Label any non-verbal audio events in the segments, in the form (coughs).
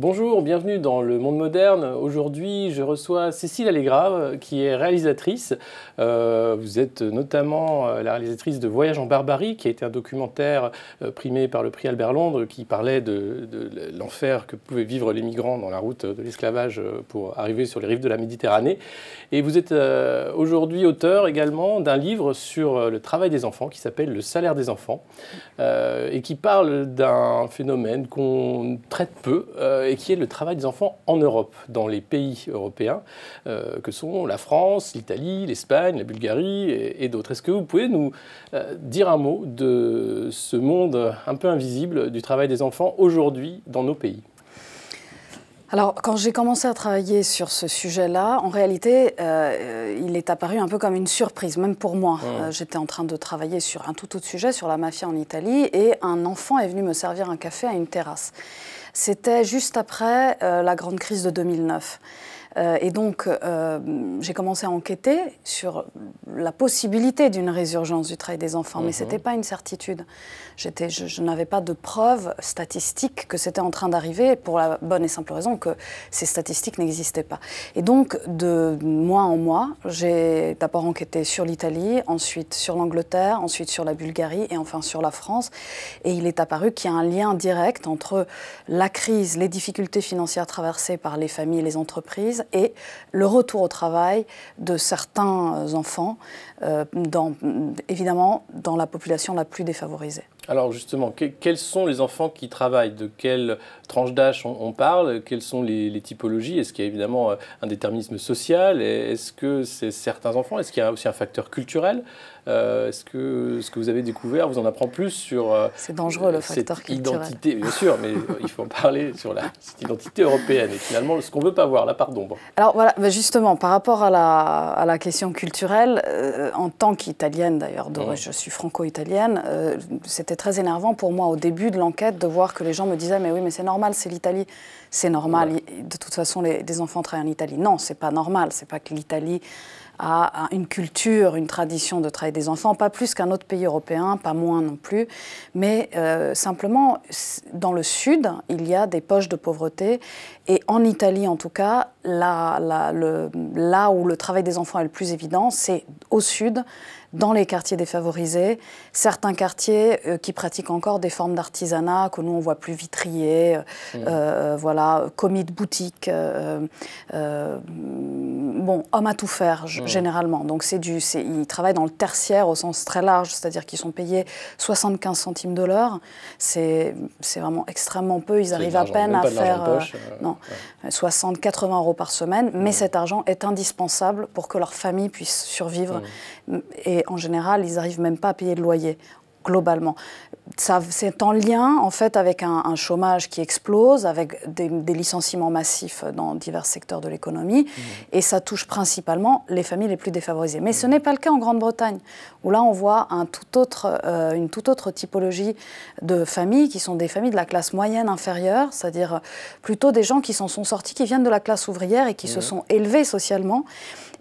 Bonjour, bienvenue dans le monde moderne. Aujourd'hui, je reçois Cécile Allegra, qui est réalisatrice. Euh, vous êtes notamment euh, la réalisatrice de Voyage en Barbarie, qui a été un documentaire euh, primé par le prix Albert Londres, qui parlait de, l'enfer que pouvaient vivre les migrants dans la route de l'esclavage pour arriver sur les rives de la Méditerranée. Et vous êtes aujourd'hui auteur également d'un livre sur le travail des enfants qui s'appelle Le salaire des enfants, et qui parle d'un phénomène qu'on traite peu et qui est le travail des enfants en Europe, dans les pays européens, euh, que sont la France, l'Italie, l'Espagne, la Bulgarie et, d'autres. Est-ce que vous pouvez nous euh, dire un mot de ce monde un peu invisible du travail des enfants aujourd'hui dans nos pays? Alors, quand j'ai commencé à travailler sur ce sujet-là, en réalité, euh, il est apparu un peu comme une surprise, même pour moi. Mmh. J'étais en train de travailler sur un tout autre sujet, sur la mafia en Italie, et un enfant est venu me servir un café à une terrasse. C'était juste après euh, la grande crise de 2009. Euh, et donc, euh, j'ai commencé à enquêter sur la possibilité d'une résurgence du travail des enfants, mais ce n'était mhm. pas une certitude. je, je n'avais pas de preuves statistiques que c'était en train d'arriver, pour la bonne et simple raison que ces statistiques n'existaient pas. Et donc, de mois en mois, j'ai d'abord enquêté sur l'Italie, ensuite sur l'Angleterre, ensuite sur la Bulgarie et enfin sur la France. Et il est apparu qu'il y a un lien direct entre la crise, les difficultés financières traversées par les familles et les entreprises et le retour au travail de certains enfants, euh, évidemment dans la population la plus défavorisée. Alors justement, quels sont les enfants qui travaillent? De quelle tranche d'âge on, parle? Quelles sont les, typologies? Est-ce qu'il y a évidemment euh, un déterminisme social? Est-ce que c'est certains enfants? Est-ce qu'il y a aussi un facteur culturel? Euh, Est-ce que ce que vous avez découvert vous en apprend plus sur euh, C'est dangereux le facteur cette identité, bien sûr, mais il faut en parler sur la, cette identité européenne et finalement ce qu'on ne veut pas voir, la part d'ombre. Alors voilà, justement, par rapport à la, à la question culturelle, en tant qu'italienne d'ailleurs, je suis franco-italienne, c'était très énervant pour moi au début de l'enquête de voir que les gens me disaient mais oui mais c'est normal, c'est l'Italie, c'est normal. De toute façon, les, des enfants travaillent en Italie. Non, c'est pas normal. C'est pas que l'Italie a une culture, une tradition de travail des enfants, pas plus qu'un autre pays européen, pas moins non plus, mais euh, simplement dans le sud, il y a des poches de pauvreté et en Italie en tout cas, là, le, là où le travail des enfants est le plus évident, c'est au sud, dans les quartiers défavorisés, certains quartiers euh, qui pratiquent encore des formes d'artisanat que nous on voit plus vitrier, euh, mmh. euh, voilà, commis de boutique, bon, hommes à tout faire mmh. généralement. Donc c'est du, ils travaillent dans le tertiaire au sens très large, c'est-à-dire qu'ils sont payés 75 centimes de l'heure. C'est vraiment extrêmement peu. Ils arrivent à peine à faire non, 60, 80 euros par semaine, mais mmh. cet argent est indispensable pour que leur famille puisse survivre. Et et en général, ils n'arrivent même pas à payer le loyer globalement. C'est en lien en fait avec un, chômage qui explose, avec des, licenciements massifs dans divers secteurs de l'économie, mmh. et ça touche principalement les familles les plus défavorisées. Mais ce mmh. n'est pas le cas en Grande-Bretagne, où là on voit un tout autre, euh, une toute autre typologie de familles qui sont des familles de la classe moyenne inférieure, c'est-à-dire plutôt des gens qui s'en sont sortis, qui viennent de la classe ouvrière et qui se mmh. sont élevés socialement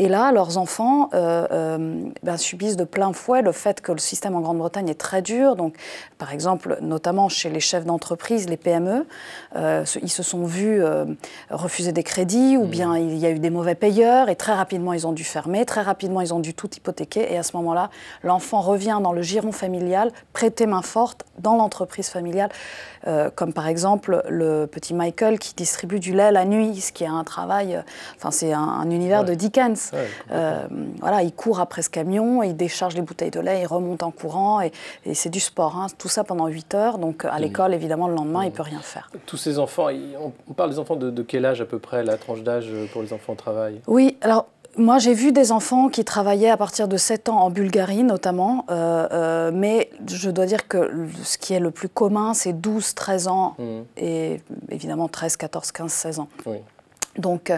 et là, leurs enfants euh, euh, ben, subissent de plein fouet le fait que le système en Grande-Bretagne est très dur. Donc, par exemple, notamment chez les chefs d'entreprise, les PME, euh, ils se sont vus refuser des crédits ou mmh. bien il y a eu des mauvais payeurs et très rapidement ils ont dû fermer, très rapidement ils ont dû tout hypothéquer. Et à ce moment-là, l'enfant revient dans le giron familial, prêter main forte dans l'entreprise familiale, comme par exemple le petit Michael qui distribue du lait la nuit, ce qui est un travail, enfin c'est un, univers de Dickens. Euh, voilà, il court après ce camion, il décharge les bouteilles de lait, il remonte en courant, et, c'est du sport. Hein. Tout ça pendant 8 heures, donc à l'école, évidemment, le lendemain, il ne peut rien faire. Tous ces enfants, on parle des enfants de, quel âge à peu près, la tranche d'âge pour les enfants au travail? Oui, alors moi, j'ai vu des enfants qui travaillaient à partir de 7 ans en Bulgarie, notamment. Euh, euh, mais je dois dire que ce qui est le plus commun, c'est 12, 13 ans mmh. et évidemment 13, 14, 15, 16 ans. Oui. Donc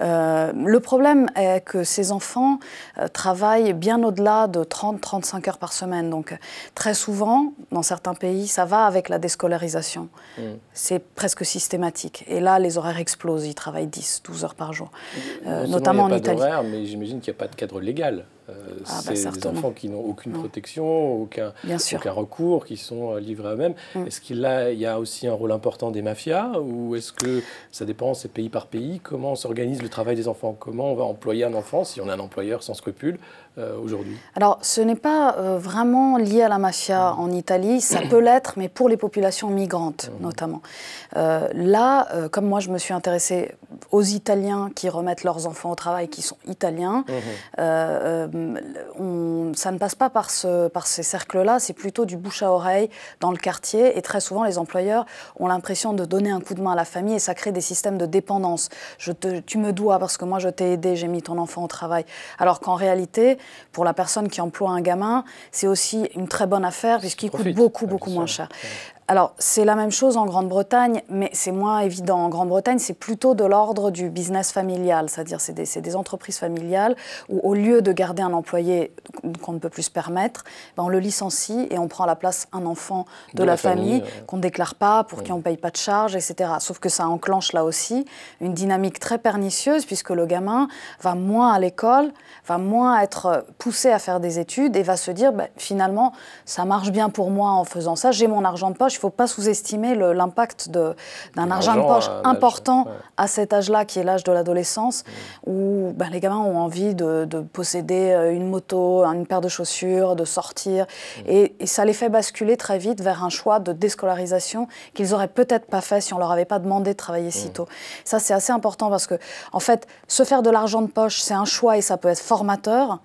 euh, le problème est que ces enfants euh, travaillent bien au-delà de 30-35 heures par semaine. Donc très souvent, dans certains pays, ça va avec la déscolarisation. Mmh. C'est presque systématique. Et là, les horaires explosent. Ils travaillent 10-12 heures par jour, euh, notamment en Italie. mais j'imagine qu'il n'y a pas de cadre légal. Ah, bah, c'est des enfants qui n'ont aucune protection, aucun, aucun, recours, qui sont livrés à eux-mêmes. Mm. Est-ce qu'il y, a aussi un rôle important des mafias ou est-ce que ça dépend, c'est pays par pays? Comment s'organise le travail des enfants? Comment on va employer un enfant si on a un employeur sans scrupule euh, aujourd'hui? Alors, ce n'est pas euh, vraiment lié à la mafia mmh. en Italie, ça peut (coughs) l'être, mais pour les populations migrantes notamment. Euh, là, comme moi je me suis intéressée aux Italiens qui remettent leurs enfants au travail, qui sont italiens, mmh. On, ça ne passe pas par, ce, par ces cercles-là, c'est plutôt du bouche à oreille dans le quartier, et très souvent les employeurs ont l'impression de donner un coup de main à la famille, et ça crée des systèmes de dépendance. Je te, tu me dois parce que moi je t'ai aidé, j'ai mis ton enfant au travail. Alors qu'en réalité, pour la personne qui emploie un gamin, c'est aussi une très bonne affaire puisqu'il coûte beaucoup, beaucoup moins cher. Alors, c'est la même chose en Grande-Bretagne, mais c'est moins évident. En Grande-Bretagne, c'est plutôt de l'ordre du business familial, c'est-à-dire c'est des, des, entreprises familiales où, au lieu de garder un employé qu'on ne peut plus se permettre, ben on le licencie et on prend à la place un enfant de, la, famille, qu'on ne déclare pas, pour qui on ne paye pas de charges, etc. Sauf que ça enclenche là aussi une dynamique très pernicieuse puisque le gamin va moins à l'école, va moins être poussé à faire des études et va se dire ben, finalement, ça marche bien pour moi en faisant ça, j'ai mon argent de poche il ne faut pas sous-estimer l'impact d'un argent de poche important à cet âge-là, qui est l'âge de l'adolescence, mm. où ben, les gamins ont envie de, posséder euh, une moto, une paire de chaussures, de sortir. Mm. Et, ça les fait basculer très vite vers un choix de déscolarisation qu'ils n'auraient peut-être pas fait si on leur avait pas demandé de travailler si mm. tôt. Ça, c'est assez important parce que, en fait, se faire de l'argent de poche, c'est un choix et ça peut être formateur.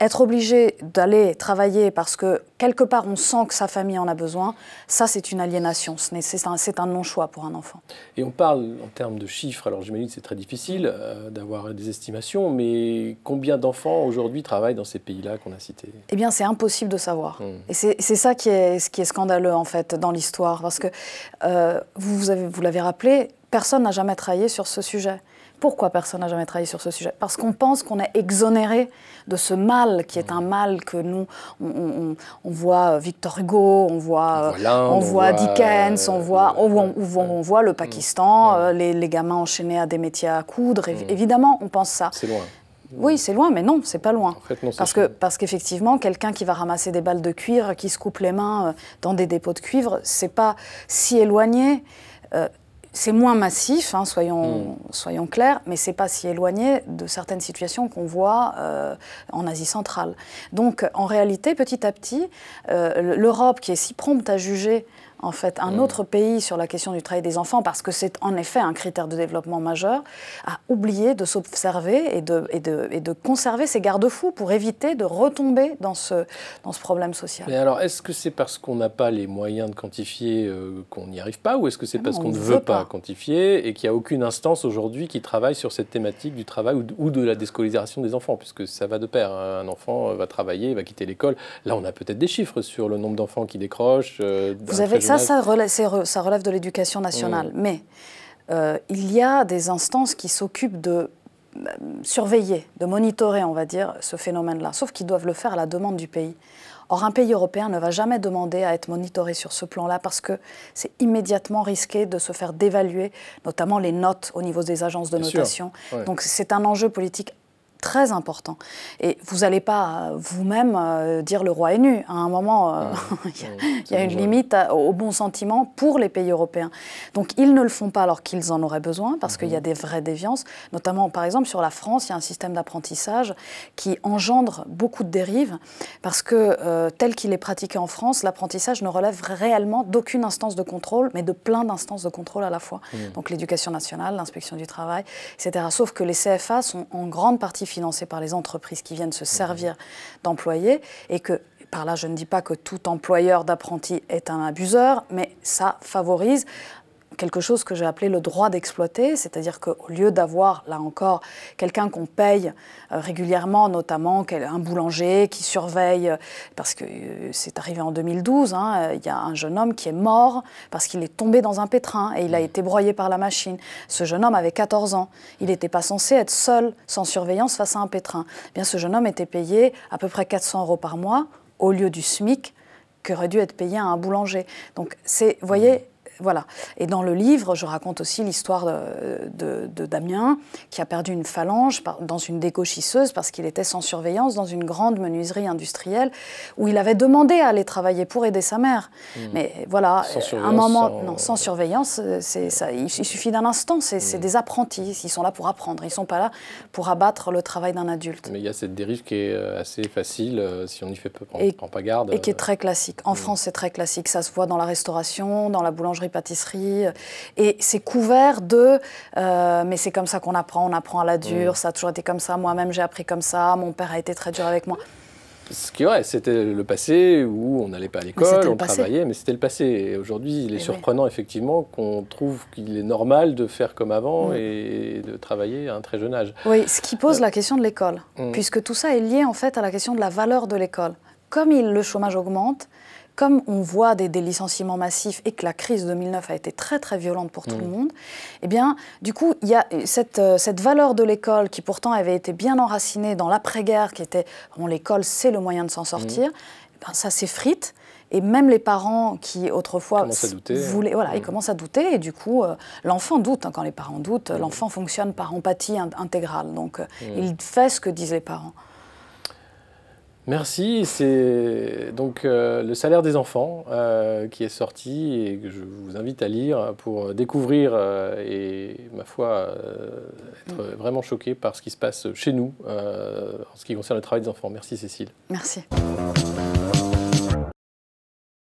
Être obligé d'aller travailler parce que quelque part on sent que sa famille en a besoin, ça c'est une aliénation, c'est un, un non-choix pour un enfant. Et on parle en termes de chiffres, alors j'imagine que c'est très difficile euh, d'avoir des estimations, mais combien d'enfants aujourd'hui travaillent dans ces pays-là qu'on a cités? Eh bien c'est impossible de savoir. Hmm. Et c'est ça qui est, qui est scandaleux en fait dans l'histoire, parce que euh, vous, vous l'avez rappelé, personne n'a jamais travaillé sur ce sujet. Pourquoi personne n'a jamais travaillé sur ce sujet? Parce qu'on pense qu'on est exonéré de ce mal qui est un mal que nous, on, voit Victor Hugo, on voit, on voit, Dickens, on voit, on, voit le Pakistan, euh, les, gamins enchaînés à des métiers à coudre. Évidemment, on pense ça. C'est loin. Oui, c'est loin, mais non, c'est pas loin. parce, que, parce qu'effectivement, quelqu'un qui va ramasser des balles de cuivre, qui se coupe les mains euh, dans des dépôts de cuivre, c'est pas si éloigné. Euh, c'est moins massif, hein, soyons, mm. soyons clairs, mais c'est pas si éloigné de certaines situations qu'on voit euh, en Asie centrale. Donc, en réalité, petit à petit, euh, l'Europe, qui est si prompte à juger en fait, un autre pays sur la question du travail des enfants, parce que c'est en effet un critère de développement majeur, a oublié de s'observer et de, et, de, et de, conserver ses garde-fous pour éviter de retomber dans ce, dans ce problème social. Mais alors, est-ce que c'est parce qu'on n'a pas les moyens de quantifier euh, qu'on n'y arrive pas, ou est-ce que c'est parce qu'on ne veut pas, quantifier et qu'il n'y a aucune instance aujourd'hui qui travaille sur cette thématique du travail ou de, la déscolarisation des enfants, puisque ça va de pair. Hein. Un enfant va travailler, va quitter l'école. Là, on a peut-être des chiffres sur le nombre d'enfants qui décrochent. Euh, Vous avez ça, ça relève, de l'éducation nationale. Mm. Mais euh, il y a des instances qui s'occupent de euh, surveiller, de monitorer, on va dire, ce phénomène-là, sauf qu'ils doivent le faire à la demande du pays. Or, un pays européen ne va jamais demander à être monitoré sur ce plan-là parce que c'est immédiatement risqué de se faire dévaluer, notamment les notes au niveau des agences de notation. Donc, c'est un enjeu politique très important. Et vous n'allez pas vous-même euh, dire le roi est nu. À un moment, euh, (laughs) il y a, une limite au bon sentiment pour les pays européens. Donc ils ne le font pas alors qu'ils en auraient besoin, parce qu'il y a mhm. des vraies déviances. Notamment, par exemple, sur la France, il y a un système d'apprentissage qui engendre beaucoup de dérives, parce que euh, tel qu'il est pratiqué en France, l'apprentissage ne relève réellement d'aucune instance de contrôle, mais de plein d'instances de contrôle à la fois. Mhm. Donc l'éducation nationale, l'inspection du travail, etc. Sauf que les CFA sont en grande partie financés par les entreprises qui viennent se mhm. servir d'employés et que par là, je ne dis pas que tout employeur d'apprentis est un abuseur, mais ça favorise quelque chose que j'ai appelé le droit d'exploiter, c'est-à-dire qu'au lieu d'avoir, là encore, quelqu'un qu'on paye euh, régulièrement, notamment un boulanger qui surveille, euh, parce que euh, c'est arrivé en 2012, hein, il y a un jeune homme qui est mort parce qu'il est tombé dans un pétrin et il a mmh. été broyé par la machine. Ce jeune homme avait 14 ans. Il n'était pas censé être seul, sans surveillance, face à un pétrin. Eh bien, ce jeune homme était payé à peu près 400 euros par mois au lieu du SMIC qu'aurait dû être payé à un boulanger. Donc, c'est, vous voyez, voilà. Et dans le livre, je raconte aussi l'histoire de, de, Damien, qui a perdu une phalange dans une dégauchisseuse parce qu'il était sans surveillance dans une grande menuiserie industrielle où il avait demandé à aller travailler pour aider sa mère. Mmh. Mais voilà, un moment, sans... non, sans surveillance, c'est ça. Il, suffit d'un instant. C'est mmh. des apprentis. Ils sont là pour apprendre. Ils ne sont pas là pour abattre le travail d'un adulte. Mais il y a cette dérive qui est euh, assez facile euh, si on n'y fait pas, prend, prend pas garde. Et qui est euh. très classique. En mmh. France, c'est très classique. Ça se voit dans la restauration, dans la boulangerie-pâtisserie. Et c'est couvert de. mais c'est comme ça qu'on apprend. On apprend à la dure. Ça a toujours été comme ça. Moi-même, j'ai appris comme ça. Mon père a été très dur avec moi. Ce qui est c'était le passé où on n'allait pas à l'école, on travaillait, mais c'était le passé. Et aujourd'hui, il est surprenant effectivement qu'on trouve qu'il est normal de faire comme avant mm. et de travailler à un très jeune âge. Oui, ce qui pose euh, la question de l'école, mm. puisque tout ça est lié en fait à la question de la valeur de l'école. Comme il, le chômage augmente, comme on voit des, licenciements massifs et que la crise de 2009 a été très très violente pour tout le mm. monde, eh bien, du coup, il y a cette, euh, cette valeur de l'école qui pourtant avait été bien enracinée dans l'après-guerre, qui était bon, l'école c'est le moyen de s'en sortir, mm. eh ben, ça s'effrite. Et même les parents qui autrefois voulaient, voilà, ils mm. commencent à douter et du coup euh, l'enfant doute. Hein, quand les parents doutent, l'enfant fonctionne par empathie intégrale. Donc euh, il fait ce que disent les parents. Merci. C'est donc euh, Le salaire des enfants euh, qui est sorti et que je vous invite à lire pour découvrir euh, et, ma foi, être mm. vraiment choqué par ce qui se passe chez nous en ce qui concerne le travail des enfants. Merci Cécile. Merci.